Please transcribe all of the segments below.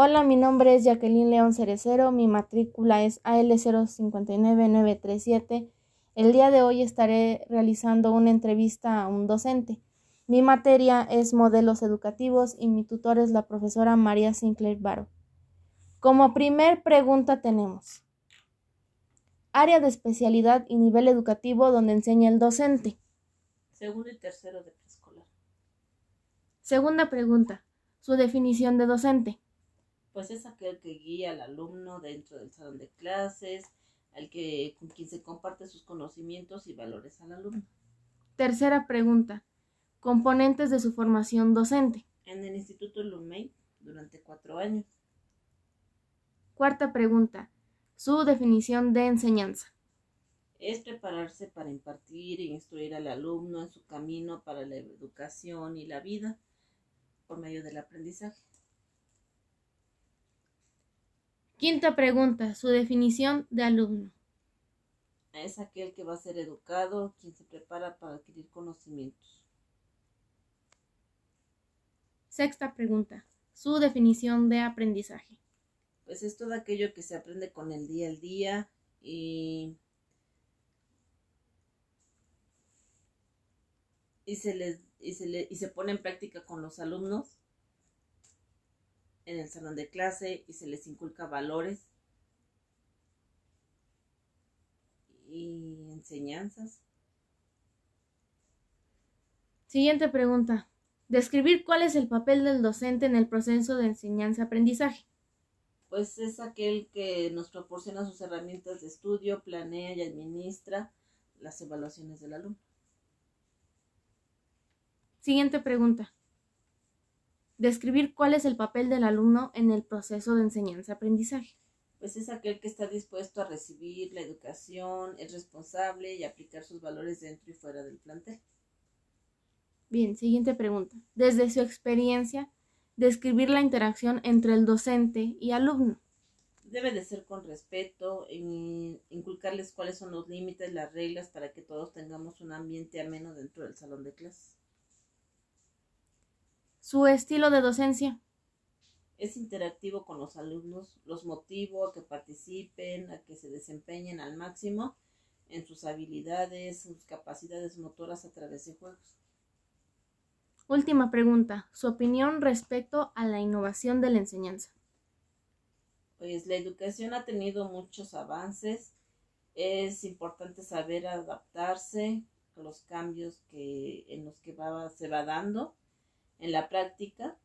Hola, mi nombre es Jacqueline León Cerecero, mi matrícula es AL059937. El día de hoy estaré realizando una entrevista a un docente. Mi materia es modelos educativos y mi tutor es la profesora María Sinclair Baro. Como primer pregunta tenemos área de especialidad y nivel educativo donde enseña el docente. Segundo y tercero de preescolar. Segunda pregunta, su definición de docente pues es aquel que guía al alumno dentro del salón de clases, al que con quien se comparte sus conocimientos y valores al alumno. Tercera pregunta. Componentes de su formación docente. En el Instituto Lumey durante cuatro años. Cuarta pregunta. Su definición de enseñanza. Es prepararse para impartir e instruir al alumno en su camino para la educación y la vida por medio del aprendizaje. Quinta pregunta. Su definición de alumno. Es aquel que va a ser educado, quien se prepara para adquirir conocimientos. Sexta pregunta. Su definición de aprendizaje. Pues es todo aquello que se aprende con el día al día y, y, se, les, y, se, le, y se pone en práctica con los alumnos en el salón de clase y se les inculca valores y enseñanzas. Siguiente pregunta. Describir cuál es el papel del docente en el proceso de enseñanza-aprendizaje. Pues es aquel que nos proporciona sus herramientas de estudio, planea y administra las evaluaciones del alumno. Siguiente pregunta. Describir cuál es el papel del alumno en el proceso de enseñanza-aprendizaje. Pues es aquel que está dispuesto a recibir la educación, es responsable y aplicar sus valores dentro y fuera del plantel. Bien, siguiente pregunta. Desde su experiencia, describir la interacción entre el docente y alumno. Debe de ser con respeto, inculcarles cuáles son los límites, las reglas para que todos tengamos un ambiente ameno dentro del salón de clases. Su estilo de docencia. Es interactivo con los alumnos, los motivo a que participen, a que se desempeñen al máximo en sus habilidades, sus capacidades motoras a través de juegos. Última pregunta. Su opinión respecto a la innovación de la enseñanza. Pues la educación ha tenido muchos avances. Es importante saber adaptarse a los cambios que, en los que se va dando en la práctica.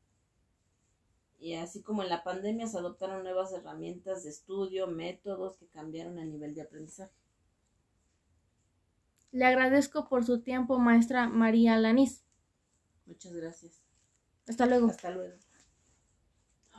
Y así como en la pandemia se adoptaron nuevas herramientas de estudio, métodos que cambiaron el nivel de aprendizaje. Le agradezco por su tiempo, maestra María Lanís. Muchas gracias. Hasta luego. Hasta luego.